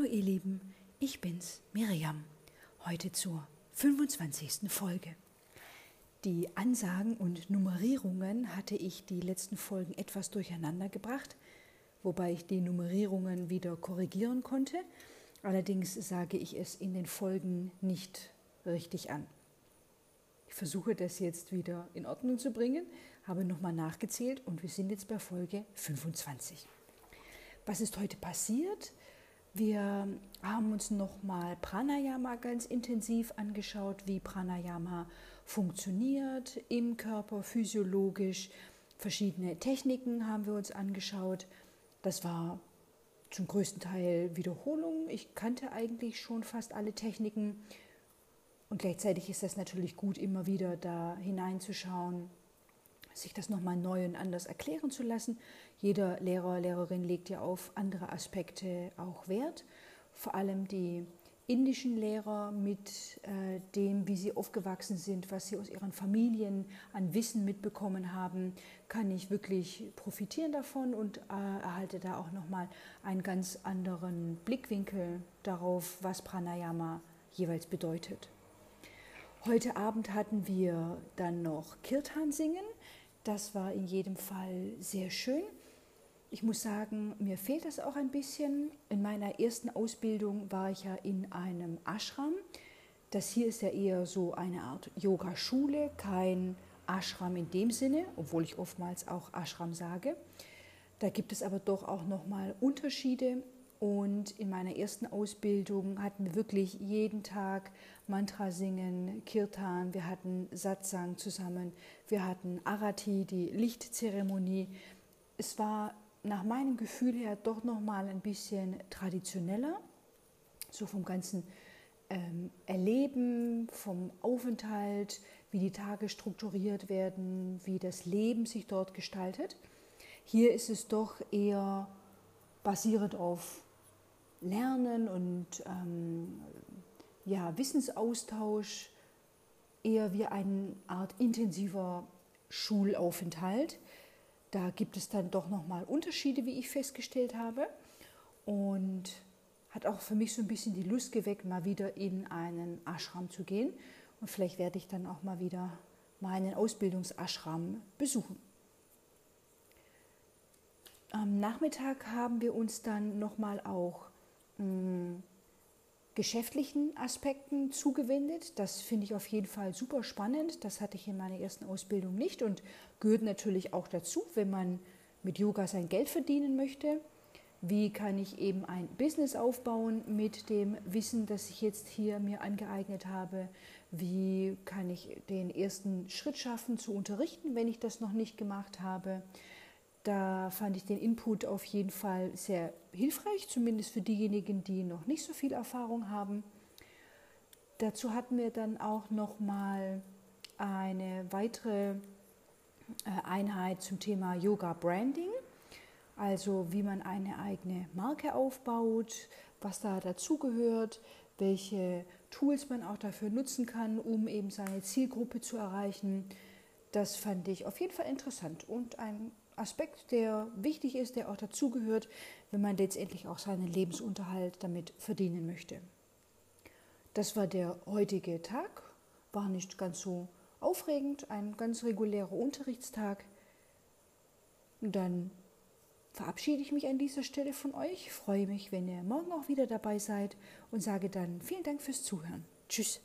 Hallo ihr Lieben, ich bin's, Miriam, heute zur 25. Folge. Die Ansagen und Nummerierungen hatte ich die letzten Folgen etwas durcheinander gebracht, wobei ich die Nummerierungen wieder korrigieren konnte. Allerdings sage ich es in den Folgen nicht richtig an. Ich versuche das jetzt wieder in Ordnung zu bringen, habe nochmal nachgezählt und wir sind jetzt bei Folge 25. Was ist heute passiert? Wir haben uns nochmal Pranayama ganz intensiv angeschaut, wie Pranayama funktioniert im Körper physiologisch. Verschiedene Techniken haben wir uns angeschaut. Das war zum größten Teil Wiederholung. Ich kannte eigentlich schon fast alle Techniken. Und gleichzeitig ist es natürlich gut, immer wieder da hineinzuschauen, sich das nochmal neu und anders erklären zu lassen. Jeder Lehrer, Lehrerin legt ja auf andere Aspekte auch Wert. Vor allem die indischen Lehrer mit äh, dem, wie sie aufgewachsen sind, was sie aus ihren Familien an Wissen mitbekommen haben, kann ich wirklich profitieren davon und äh, erhalte da auch nochmal einen ganz anderen Blickwinkel darauf, was Pranayama jeweils bedeutet. Heute Abend hatten wir dann noch Kirtan singen. Das war in jedem Fall sehr schön. Ich muss sagen, mir fehlt das auch ein bisschen. In meiner ersten Ausbildung war ich ja in einem Ashram. Das hier ist ja eher so eine Art Yoga-Schule, kein Ashram in dem Sinne, obwohl ich oftmals auch Ashram sage. Da gibt es aber doch auch nochmal Unterschiede. Und in meiner ersten Ausbildung hatten wir wirklich jeden Tag Mantra singen, Kirtan, wir hatten Satsang zusammen, wir hatten Arati, die Lichtzeremonie. Es war nach meinem Gefühl her doch noch mal ein bisschen traditioneller, so vom ganzen ähm, Erleben, vom Aufenthalt, wie die Tage strukturiert werden, wie das Leben sich dort gestaltet. Hier ist es doch eher basierend auf Lernen und ähm, ja, Wissensaustausch, eher wie eine Art intensiver Schulaufenthalt. Da gibt es dann doch nochmal Unterschiede, wie ich festgestellt habe. Und hat auch für mich so ein bisschen die Lust geweckt, mal wieder in einen Ashram zu gehen. Und vielleicht werde ich dann auch mal wieder meinen Ausbildungsashram besuchen. Am Nachmittag haben wir uns dann nochmal auch geschäftlichen Aspekten zugewendet. Das finde ich auf jeden Fall super spannend. Das hatte ich in meiner ersten Ausbildung nicht und gehört natürlich auch dazu, wenn man mit Yoga sein Geld verdienen möchte. Wie kann ich eben ein Business aufbauen mit dem Wissen, das ich jetzt hier mir angeeignet habe? Wie kann ich den ersten Schritt schaffen zu unterrichten, wenn ich das noch nicht gemacht habe? Da fand ich den Input auf jeden Fall sehr hilfreich, zumindest für diejenigen, die noch nicht so viel Erfahrung haben. Dazu hatten wir dann auch noch mal eine weitere äh, Einheit zum Thema Yoga Branding, also wie man eine eigene Marke aufbaut, was da dazugehört, welche Tools man auch dafür nutzen kann, um eben seine Zielgruppe zu erreichen. Das fand ich auf jeden Fall interessant und ein Aspekt, der wichtig ist, der auch dazugehört, wenn man letztendlich auch seinen Lebensunterhalt damit verdienen möchte. Das war der heutige Tag, war nicht ganz so aufregend, ein ganz regulärer Unterrichtstag. Dann verabschiede ich mich an dieser Stelle von euch, freue mich, wenn ihr morgen auch wieder dabei seid und sage dann vielen Dank fürs Zuhören. Tschüss.